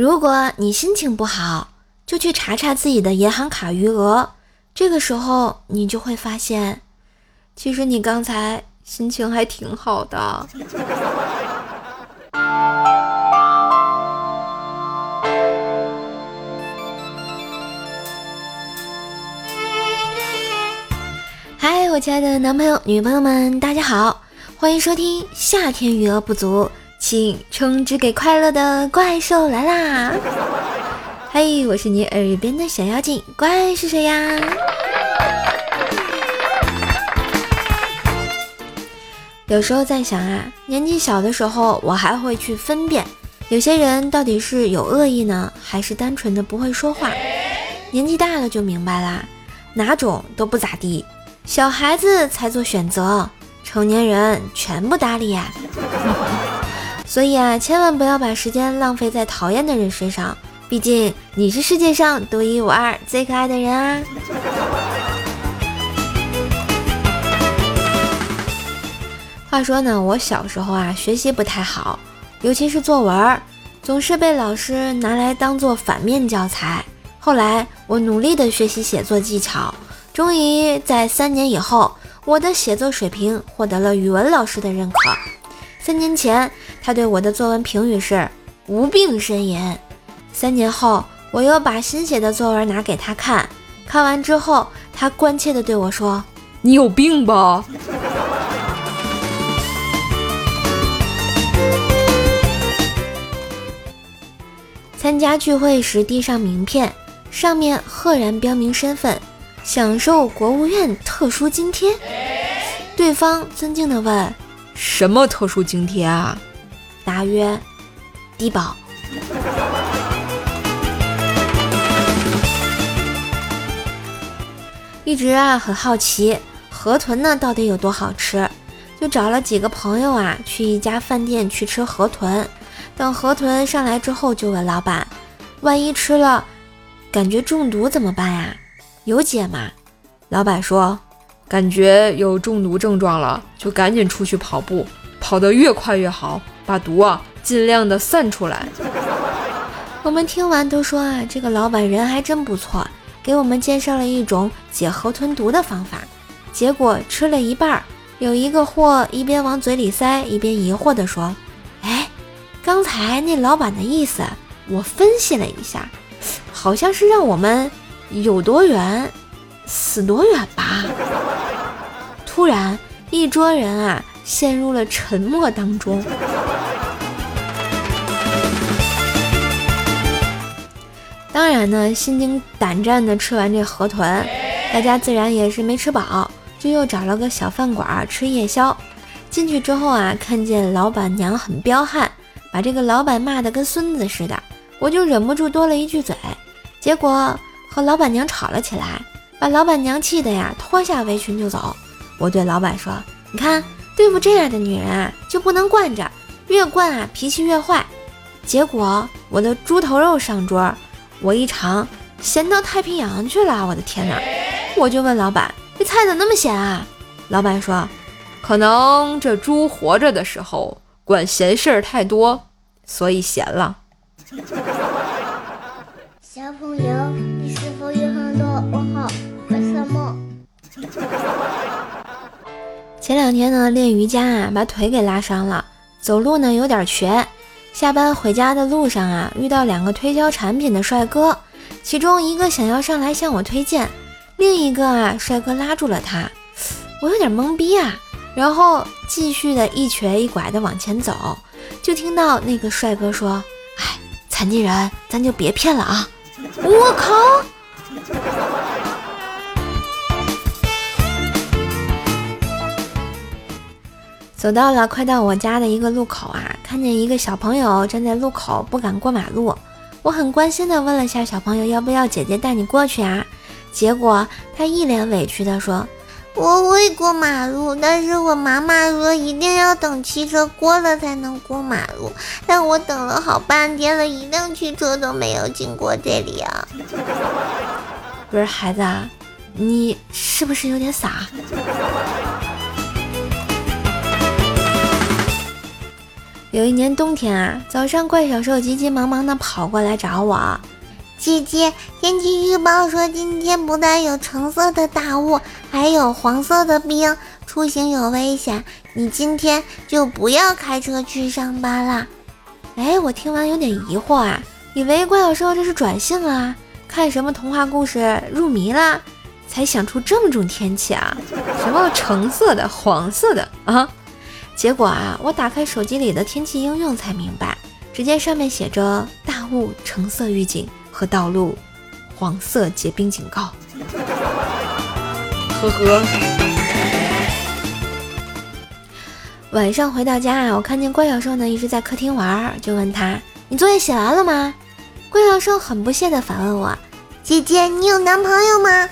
如果你心情不好，就去查查自己的银行卡余额，这个时候你就会发现，其实你刚才心情还挺好的。嗨，我亲爱的男朋友、女朋友们，大家好，欢迎收听夏天余额不足。请充值给快乐的怪兽来啦！嘿，我是你耳边的小妖精，怪是谁呀？有时候在想啊，年纪小的时候，我还会去分辨有些人到底是有恶意呢，还是单纯的不会说话。年纪大了就明白啦，哪种都不咋地，小孩子才做选择，成年人全部搭理呀。所以啊，千万不要把时间浪费在讨厌的人身上，毕竟你是世界上独一无二、最可爱的人啊！话说呢，我小时候啊，学习不太好，尤其是作文，总是被老师拿来当做反面教材。后来我努力的学习写作技巧，终于在三年以后，我的写作水平获得了语文老师的认可。三年前，他对我的作文评语是“无病呻吟”。三年后，我又把新写的作文拿给他看，看完之后，他关切地对我说：“你有病吧？”参加聚会时递上名片，上面赫然标明身份，享受国务院特殊津贴。对方尊敬地问。什么特殊津贴啊？答曰：低保。一直啊很好奇河豚呢到底有多好吃，就找了几个朋友啊去一家饭店去吃河豚。等河豚上来之后，就问老板：万一吃了感觉中毒怎么办呀？有解吗？老板说。感觉有中毒症状了，就赶紧出去跑步，跑得越快越好，把毒啊尽量的散出来。我们听完都说啊，这个老板人还真不错，给我们介绍了一种解河豚毒的方法。结果吃了一半，有一个货一边往嘴里塞，一边疑惑地说：“哎，刚才那老板的意思，我分析了一下，好像是让我们有多远。”死多远吧！突然，一桌人啊陷入了沉默当中。当然呢，心惊胆战的吃完这河豚，大家自然也是没吃饱，就又找了个小饭馆吃夜宵。进去之后啊，看见老板娘很彪悍，把这个老板骂得跟孙子似的，我就忍不住多了一句嘴，结果和老板娘吵了起来。把老板娘气的呀，脱下围裙就走。我对老板说：“你看，对付这样的女人啊，就不能惯着，越惯啊，脾气越坏。”结果我的猪头肉上桌，我一尝，咸到太平洋去了！我的天哪！我就问老板：“这菜怎么那么咸啊？”老板说：“可能这猪活着的时候管闲事儿太多，所以咸了。”小朋友，前两天呢，练瑜伽啊，把腿给拉伤了，走路呢有点瘸。下班回家的路上啊，遇到两个推销产品的帅哥，其中一个想要上来向我推荐，另一个啊，帅哥拉住了他，我有点懵逼啊。然后继续的一瘸一拐的往前走，就听到那个帅哥说：“哎，残疾人，咱就别骗了啊！”我靠！走到了快到我家的一个路口啊，看见一个小朋友站在路口不敢过马路，我很关心的问了下小朋友要不要姐姐带你过去啊？结果他一脸委屈的说：“我会过马路，但是我妈妈说一定要等汽车过了才能过马路，但我等了好半天了，一辆汽车都没有经过这里啊！”不是孩子，啊你是不是有点傻？有一年冬天啊，早上怪小兽急急忙忙的跑过来找我，姐姐，天气预报说今天不但有橙色的大雾，还有黄色的冰，出行有危险，你今天就不要开车去上班啦。哎，我听完有点疑惑啊，以为怪小兽这是转性啊，看什么童话故事入迷了，才想出这么种天气啊？什么橙色的、黄色的啊？结果啊，我打开手机里的天气应用才明白，只见上面写着大雾橙色预警和道路黄色结冰警告。呵呵。晚上回到家啊，我看见怪小兽呢一直在客厅玩，就问他：“你作业写完了吗？”怪小兽很不屑地反问我：“姐姐，你有男朋友吗？”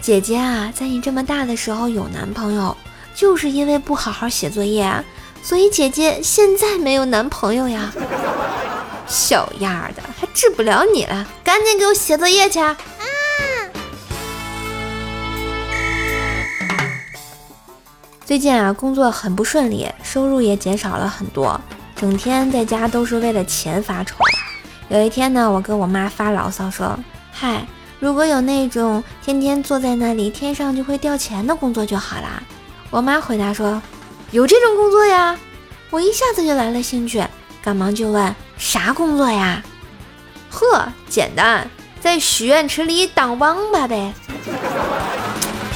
姐姐啊，在你这么大的时候有男朋友。就是因为不好好写作业啊，所以姐姐现在没有男朋友呀。小样的，还治不了你了，赶紧给我写作业去啊！最近啊，工作很不顺利，收入也减少了很多，整天在家都是为了钱发愁。有一天呢，我跟我妈发牢骚说：“嗨，如果有那种天天坐在那里，天上就会掉钱的工作就好啦。”我妈回答说：“有这种工作呀！”我一下子就来了兴趣，赶忙就问：“啥工作呀？”呵，简单，在许愿池里当王八呗，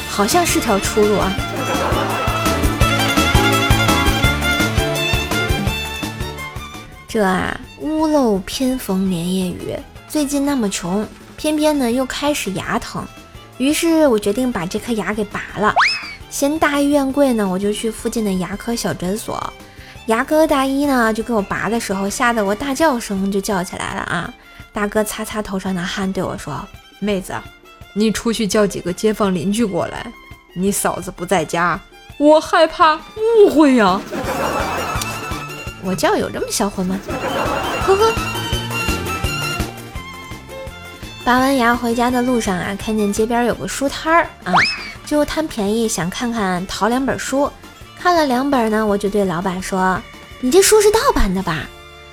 好像是条出路啊。这啊，屋漏偏逢连夜雨，最近那么穷，偏偏呢又开始牙疼，于是我决定把这颗牙给拔了。嫌大医院贵呢，我就去附近的牙科小诊所。牙科大医呢，就给我拔的时候，吓得我大叫声就叫起来了啊！大哥擦擦头上的汗，对我说：“妹子，你出去叫几个街坊邻居过来，你嫂子不在家，我害怕误会呀。”我叫有这么销魂吗？呵呵。拔完牙回家的路上啊，看见街边有个书摊儿啊。就贪便宜，想看看淘两本书，看了两本呢，我就对老板说：“你这书是盗版的吧？”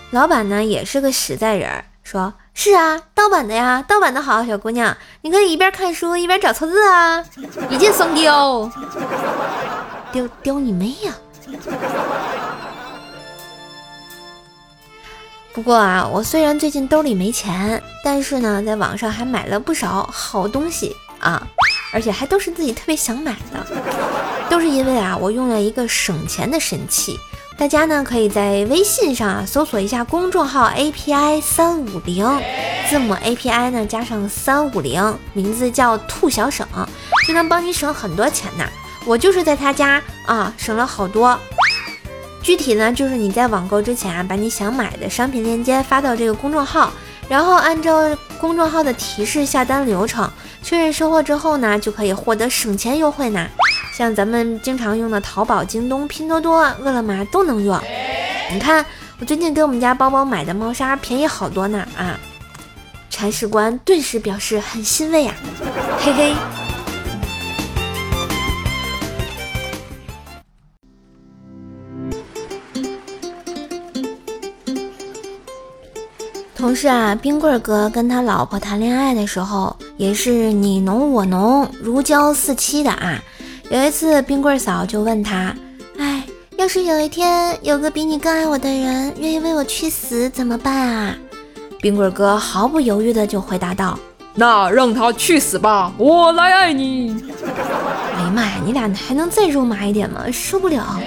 老板呢也是个实在人，说是啊，盗版的呀，盗版的好，小姑娘，你可以一边看书一边找错字啊，一箭双雕，雕雕你妹呀！不过啊，我虽然最近兜里没钱，但是呢，在网上还买了不少好东西啊。而且还都是自己特别想买的，都是因为啊，我用了一个省钱的神器。大家呢可以在微信上啊搜索一下公众号 API 三五零，字母 API 呢加上三五零，名字叫兔小省，就能帮你省很多钱呢。我就是在他家啊省了好多。具体呢就是你在网购之前啊，把你想买的商品链接发到这个公众号，然后按照公众号的提示下单流程。确认收货之后呢，就可以获得省钱优惠呢。像咱们经常用的淘宝、京东、拼多多、饿了么都能用。你看，我最近给我们家包包买的猫砂便宜好多呢啊！铲屎官顿时表示很欣慰啊，嘿嘿。同事啊，冰棍哥跟他老婆谈恋爱的时候，也是你侬我侬，如胶似漆的啊。有一次，冰棍嫂就问他：“哎，要是有一天有个比你更爱我的人愿意为我去死，怎么办啊？”冰棍哥毫不犹豫的就回答道：“那让他去死吧，我来爱你。”哎呀妈呀，你俩还能再肉麻一点吗？受不了。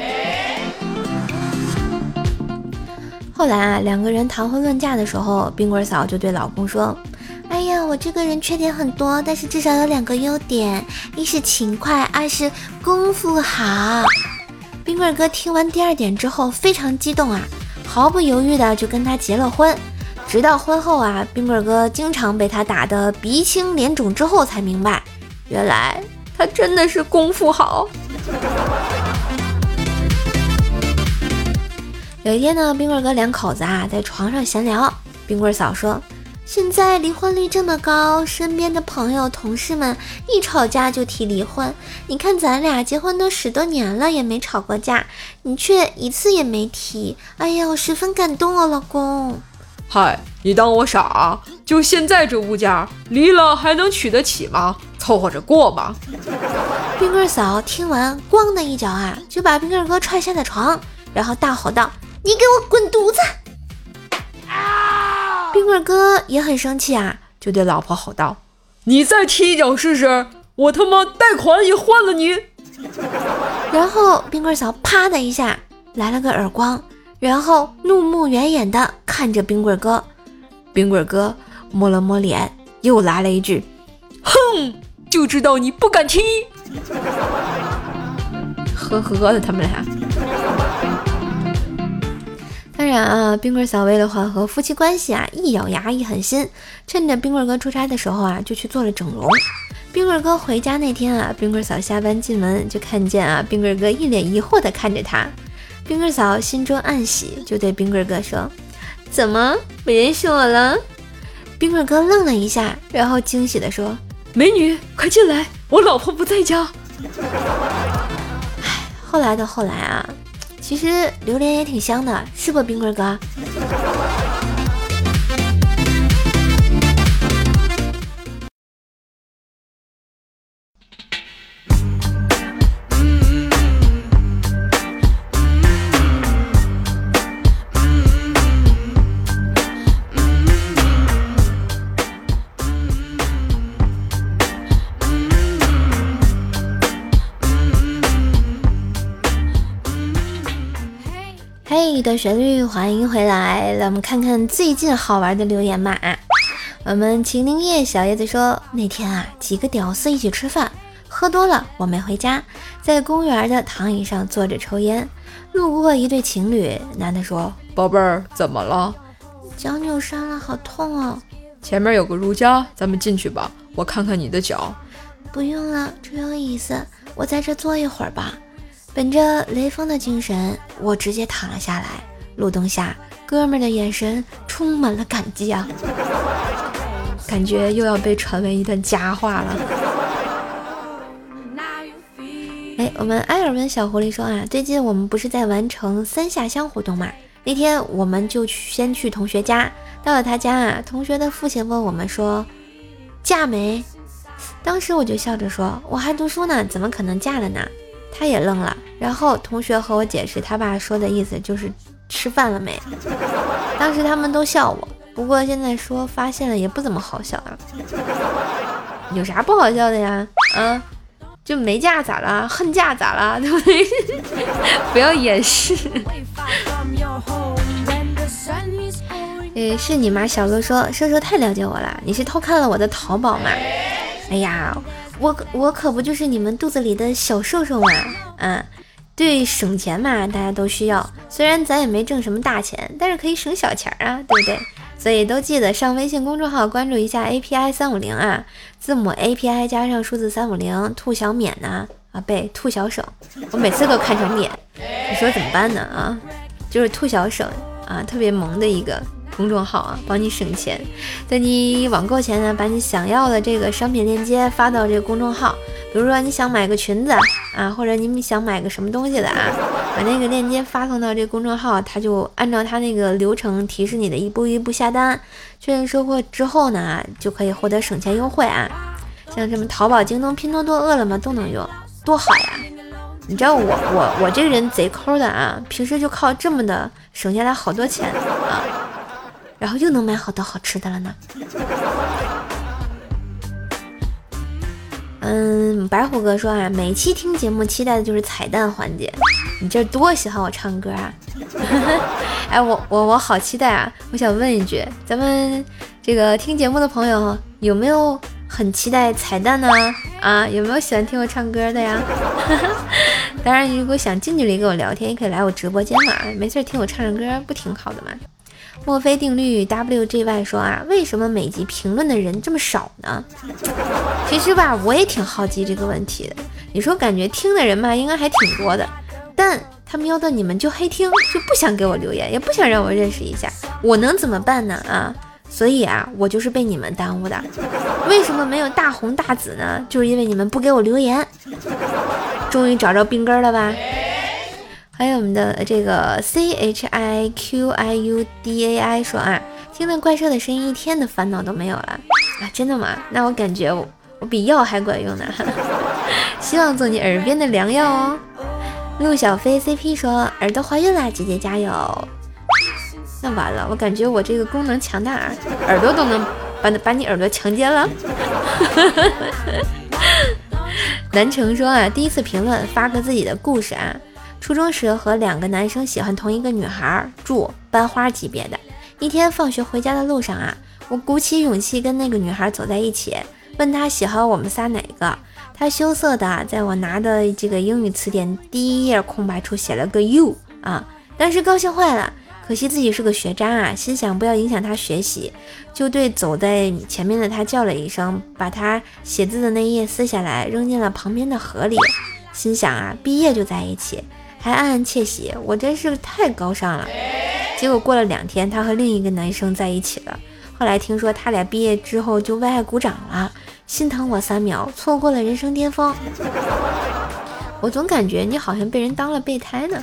后来啊，两个人谈婚论嫁的时候，冰棍嫂就对老公说：“哎呀，我这个人缺点很多，但是至少有两个优点，一是勤快，二是功夫好。”冰棍哥听完第二点之后非常激动啊，毫不犹豫的就跟他结了婚。直到婚后啊，冰棍哥经常被他打得鼻青脸肿之后，才明白，原来他真的是功夫好。有一天呢，冰棍哥两口子啊在床上闲聊，冰棍嫂说：“现在离婚率这么高，身边的朋友、同事们一吵架就提离婚。你看咱俩结婚都十多年了，也没吵过架，你却一次也没提。哎呀，我十分感动哦，老公。嗨，你当我傻？就现在这物价，离了还能娶得起吗？凑合着过吧。冰棍嫂听完，咣的一脚啊，就把冰棍哥踹下了床，然后大吼道：“你给我滚犊子！”啊！冰棍哥也很生气啊，就对老婆吼道：“你再踢一脚试试，我他妈贷款也换了你！”然后冰棍嫂啪的一下来了个耳光。然后怒目圆眼的看着冰棍哥，冰棍哥摸了摸脸，又来了一句：“哼，就知道你不敢踢。”呵呵的，他们俩。然啊，冰棍嫂为了缓和夫妻关系啊，一咬牙一狠心，趁着冰棍哥出差的时候啊，就去做了整容。冰棍哥回家那天啊，冰棍嫂下班进门就看见啊，冰棍哥一脸疑惑的看着他。冰棍嫂心中暗喜，就对冰棍哥说：“怎么不认识我了？”冰棍哥愣了一下，然后惊喜的说：“美女，快进来，我老婆不在家。”唉，后来的后来啊，其实榴莲也挺香的，是不，冰棍哥？嘿的旋律，欢迎回来。让，我们看看最近好玩的留言吧。我们秦林叶小叶子说，那天啊，几个屌丝一起吃饭，喝多了，我没回家，在公园的躺椅上坐着抽烟。路过一对情侣，男的说：“宝贝儿，怎么了？脚扭伤了，好痛哦。前面有个如家，咱们进去吧，我看看你的脚。不用了，这有椅子，我在这坐一会儿吧。”本着雷锋的精神，我直接躺了下来。路灯下，哥们的眼神充满了感激啊，感觉又要被传为一段佳话了。哎，我们埃尔文小狐狸说啊，最近我们不是在完成三下乡活动嘛？那天我们就去先去同学家，到了他家啊，同学的父亲问我们说嫁没？当时我就笑着说，我还读书呢，怎么可能嫁了呢？他也愣了，然后同学和我解释，他爸说的意思就是吃饭了没。当时他们都笑我，不过现在说发现了也不怎么好笑啊。有啥不好笑的呀？啊，就没嫁咋了？恨嫁咋了？对不对？不要掩饰。诶，是你吗？小哥说，射手太了解我了，你是偷看了我的淘宝吗？哎呀。我我可不就是你们肚子里的小兽兽嘛，啊，对，省钱嘛，大家都需要。虽然咱也没挣什么大钱，但是可以省小钱儿啊，对不对？所以都记得上微信公众号关注一下 API 三五零啊，字母 API 加上数字三五零，兔小免呐啊，背兔小省，我每次都看成免，你说怎么办呢啊？就是兔小省啊，特别萌的一个。公众号啊，帮你省钱，在你网购前呢，把你想要的这个商品链接发到这个公众号。比如说你想买个裙子啊，或者你想买个什么东西的啊，把那个链接发送到这个公众号，他就按照他那个流程提示你的一步一步下单，确认收货之后呢，就可以获得省钱优惠啊。像什么淘宝、京东、拼多多、饿了么都能用，多好呀！你知道我我我这个人贼抠的啊，平时就靠这么的省下来好多钱。然后又能买好多好吃的了呢。嗯，白虎哥说啊，每期听节目期待的就是彩蛋环节。你这多喜欢我唱歌啊！哎，我我我好期待啊！我想问一句，咱们这个听节目的朋友有没有很期待彩蛋呢？啊，有没有喜欢听我唱歌的呀？当然，如果想近距离跟我聊天，也可以来我直播间嘛。没事听我唱唱歌，不挺好的吗？墨菲定律 WGY 说啊，为什么每集评论的人这么少呢？其实吧，我也挺好奇这个问题的。你说感觉听的人吧，应该还挺多的，但他瞄到你们就黑听，就不想给我留言，也不想让我认识一下，我能怎么办呢？啊，所以啊，我就是被你们耽误的。为什么没有大红大紫呢？就是因为你们不给我留言。终于找着病根了吧？还有我们的这个 C H I Q I U D A I 说啊，听了怪兽的声音，一天的烦恼都没有了啊！真的吗？那我感觉我我比药还管用呢。希望做你耳边的良药哦。陆小飞 C P 说耳朵怀孕啦，姐姐加油。那完了，我感觉我这个功能强大，耳朵都能把把你耳朵强奸了。南城说啊，第一次评论发个自己的故事啊。初中时和两个男生喜欢同一个女孩，住班花级别的。一天放学回家的路上啊，我鼓起勇气跟那个女孩走在一起，问她喜欢我们仨哪个。她羞涩的在我拿的这个英语词典第一页空白处写了个 you 啊，当时高兴坏了。可惜自己是个学渣啊，心想不要影响他学习，就对走在前面的他叫了一声，把他写字的那页撕下来扔进了旁边的河里。心想啊，毕业就在一起。还暗暗窃喜，我真是太高尚了。结果过了两天，他和另一个男生在一起了。后来听说他俩毕业之后就为爱鼓掌了，心疼我三秒，错过了人生巅峰。我总感觉你好像被人当了备胎呢。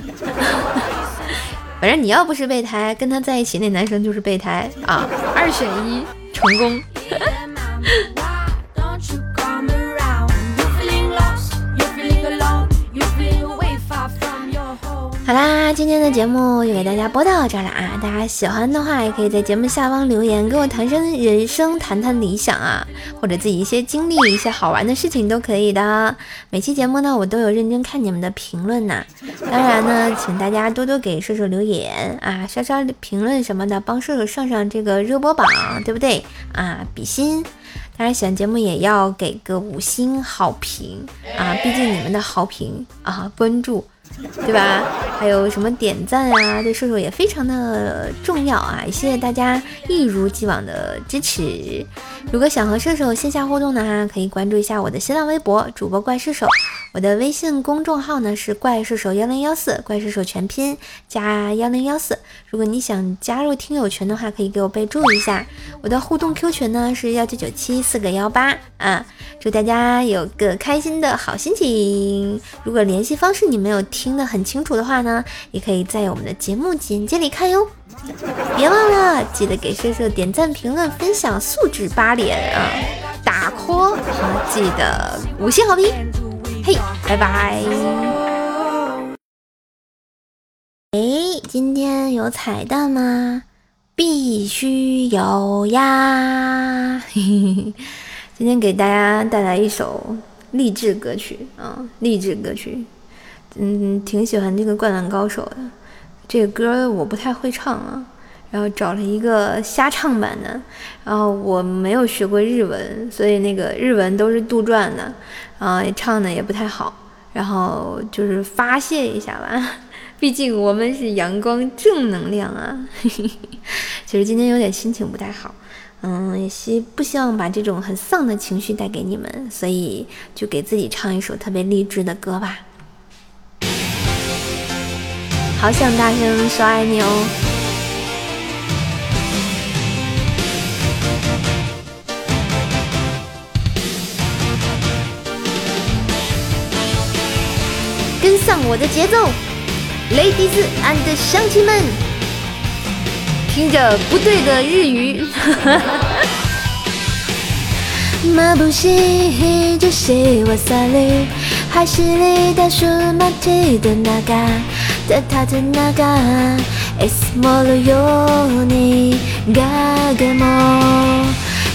反正你要不是备胎，跟他在一起那男生就是备胎啊，二选一，成功。好啦，今天的节目就给大家播到这儿了啊！大家喜欢的话，也可以在节目下方留言，跟我谈生人生，谈谈理想啊，或者自己一些经历、一些好玩的事情都可以的。每期节目呢，我都有认真看你们的评论呢。当然呢，请大家多多给射手留言啊，刷刷评论什么的，帮射手上上这个热播榜，对不对啊？比心。当然，喜欢节目也要给个五星好评啊！毕竟你们的好评啊，关注。对吧？还有什么点赞啊？对射手也非常的重要啊！谢谢大家一如既往的支持。如果想和射手线下互动呢，可以关注一下我的新浪微博主播怪射手。我的微信公众号呢是怪射手幺零幺四，怪射手全拼加幺零幺四。如果你想加入听友群的话，可以给我备注一下。我的互动 Q 群呢是幺九九七四个幺八啊。祝大家有个开心的好心情。如果联系方式你没有听听得很清楚的话呢，也可以在我们的节目简介里看哟。别忘了记得给射手点赞、评论、分享，素质八连啊！打 call 好，记得五星好评。嘿，拜拜！哎，今天有彩蛋吗？必须有呀！嘿嘿嘿，今天给大家带来一首励志歌曲啊，励志歌曲。嗯，挺喜欢这个《灌篮高手》的，这个歌我不太会唱啊。然后找了一个瞎唱版的，然后我没有学过日文，所以那个日文都是杜撰的，啊，唱的也不太好。然后就是发泄一下吧，毕竟我们是阳光正能量啊。其实今天有点心情不太好，嗯，也希不希望把这种很丧的情绪带给你们，所以就给自己唱一首特别励志的歌吧。好想大声说爱你哦。跟上我的节奏，Ladies and 乡亲们，听着不对的日语。眩しい女子は去り走り出す街で中 たたずながいつもるようにガガも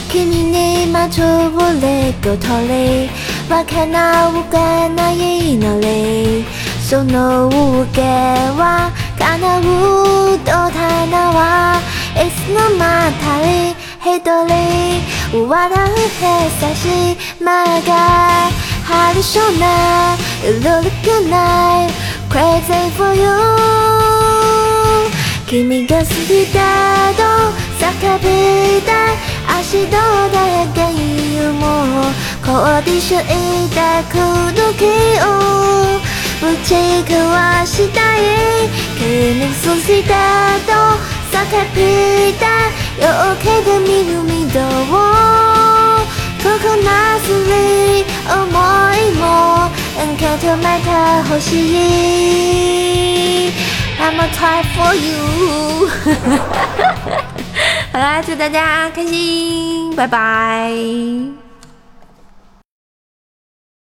君にまつぶれごとりわけなうがないのりその受けはなうとたなはいつのまたりへ一人笑うへさしまがはるしょなうるくない。Crazy for you 君が好きだと叫びた足どだや原油も凍りしゅいた空気を。打ち壊したい君そしたと。叫びた夜明けが見るをここなすり思いも。摸，NK 特买特后吸引，I'm a type for you。好啦，祝大家开心，拜拜。